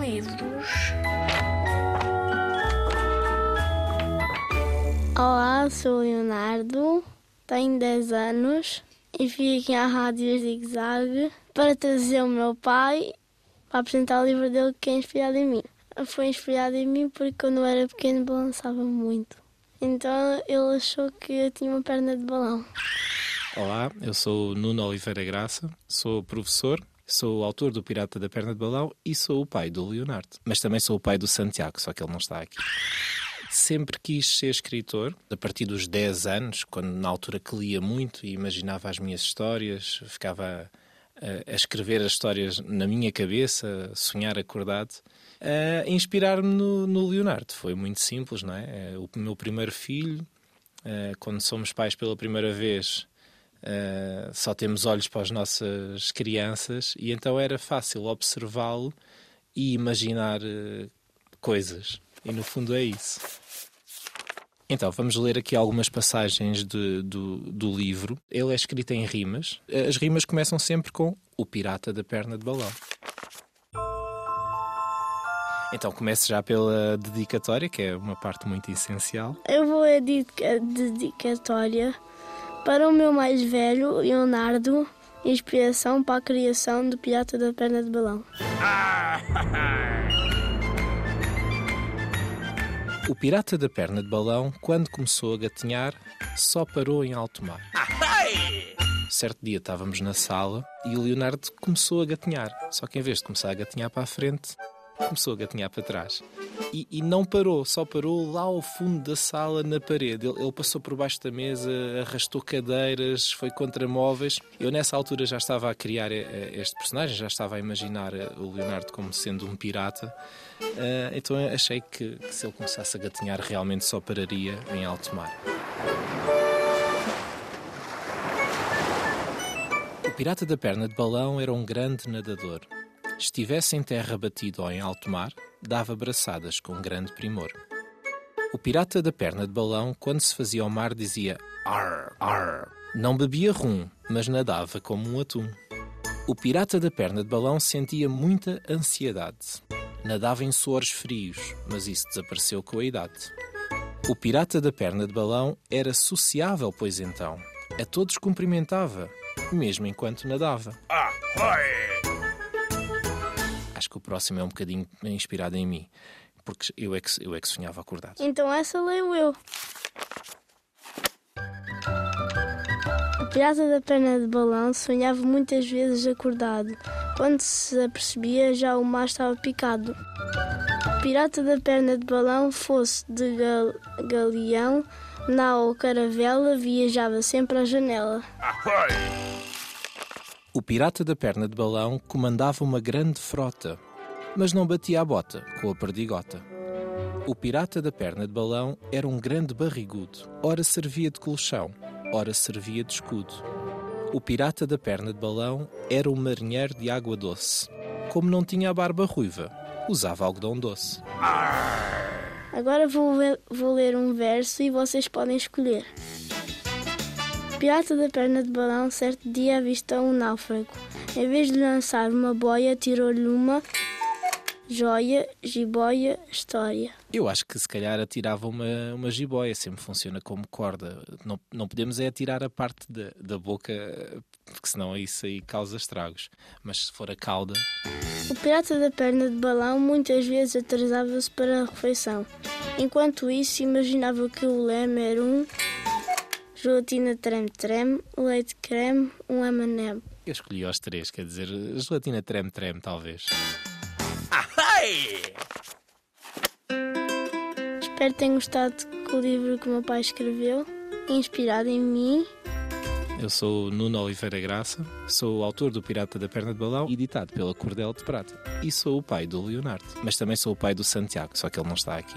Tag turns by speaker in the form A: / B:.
A: Livros.
B: Olá, sou o Leonardo, tenho 10 anos e vim aqui à Rádio Zig Zag para trazer o meu pai para apresentar o livro dele que é inspirado em mim. Foi inspirado em mim porque quando eu era pequeno balançava muito. Então ele achou que eu tinha uma perna de balão.
C: Olá, eu sou Nuno Oliveira Graça, sou professor, sou o autor do Pirata da Perna de Balão e sou o pai do Leonardo. Mas também sou o pai do Santiago, só que ele não está aqui. Sempre quis ser escritor, a partir dos 10 anos, quando na altura que lia muito e imaginava as minhas histórias, ficava a, a escrever as histórias na minha cabeça, sonhar acordado, a inspirar-me no, no Leonardo. Foi muito simples, não é? O meu primeiro filho, eh, quando somos pais pela primeira vez, Uh, só temos olhos para as nossas crianças e então era fácil observá-lo e imaginar uh, coisas. E no fundo é isso. Então, vamos ler aqui algumas passagens de, do, do livro. Ele é escrito em rimas. As rimas começam sempre com O Pirata da Perna de Balão. Então, comece já pela dedicatória, que é uma parte muito essencial.
B: Eu vou a dedicatória para o meu mais velho, Leonardo, inspiração para a criação do Pirata da Perna de Balão.
C: O Pirata da Perna de Balão, quando começou a gatinhar, só parou em alto mar. Certo dia estávamos na sala e o Leonardo começou a gatinhar. Só que em vez de começar a gatinhar para a frente, começou a gatinhar para trás. E, e, não parou, só parou lá ao fundo da sala, na parede. Ele, ele, passou por baixo da mesa, arrastou cadeiras, foi contra móveis. Eu, nessa altura, já estava a criar eh, eh, este personagem, já estava a imaginar eh, o Leonardo como sendo um pirata. Uh, então, achei que, que se ele começasse a gatinhar, realmente só pararia em alto mar. O pirata da perna de balão era um grande nadador estivesse em terra batido ou em alto mar, dava braçadas com grande primor. O pirata da perna de balão, quando se fazia ao mar, dizia ar, ar. Não bebia rum, mas nadava como um atum. O pirata da perna de balão sentia muita ansiedade. Nadava em suores frios, mas isso desapareceu com a idade. O pirata da perna de balão era sociável, pois então. A todos cumprimentava, mesmo enquanto nadava. Ah, acho que o próximo é um bocadinho inspirado em mim, porque eu é que, eu é que sonhava acordado.
B: Então essa leio eu. O pirata da perna de balão sonhava muitas vezes acordado. Quando se apercebia, já o mar estava picado. O pirata da perna de balão, fosse de gal galeão, nau ou caravela, viajava sempre à janela. Ahoy!
C: O pirata da perna de balão comandava uma grande frota, mas não batia a bota com a perdigota. O pirata da perna de balão era um grande barrigudo, ora servia de colchão, ora servia de escudo. O pirata da perna de balão era um marinheiro de água doce. Como não tinha a barba ruiva, usava algodão doce.
B: Agora vou, vou ler um verso e vocês podem escolher pirata da perna de balão certo dia avistou um náufrago. Em vez de lançar uma boia, tirou-lhe uma joia, jiboia, história.
C: Eu acho que se calhar atirava uma, uma jiboia, sempre funciona como corda. Não, não podemos é atirar a parte da, da boca, porque senão isso aí causa estragos. Mas se for a cauda.
B: O pirata da perna de balão muitas vezes atrasava-se para a refeição. Enquanto isso, imaginava que o leme era um gelatina trem-trem, leite creme, um M&M.
C: Eu escolhi os três, quer dizer, gelatina trem-trem, talvez.
B: Espero que tenham gostado com o livro que o meu pai escreveu, inspirado em mim.
C: Eu sou Nuno Oliveira Graça, sou o autor do Pirata da Perna de Balão, editado pela Cordel de Prata. E sou o pai do Leonardo, mas também sou o pai do Santiago, só que ele não está aqui.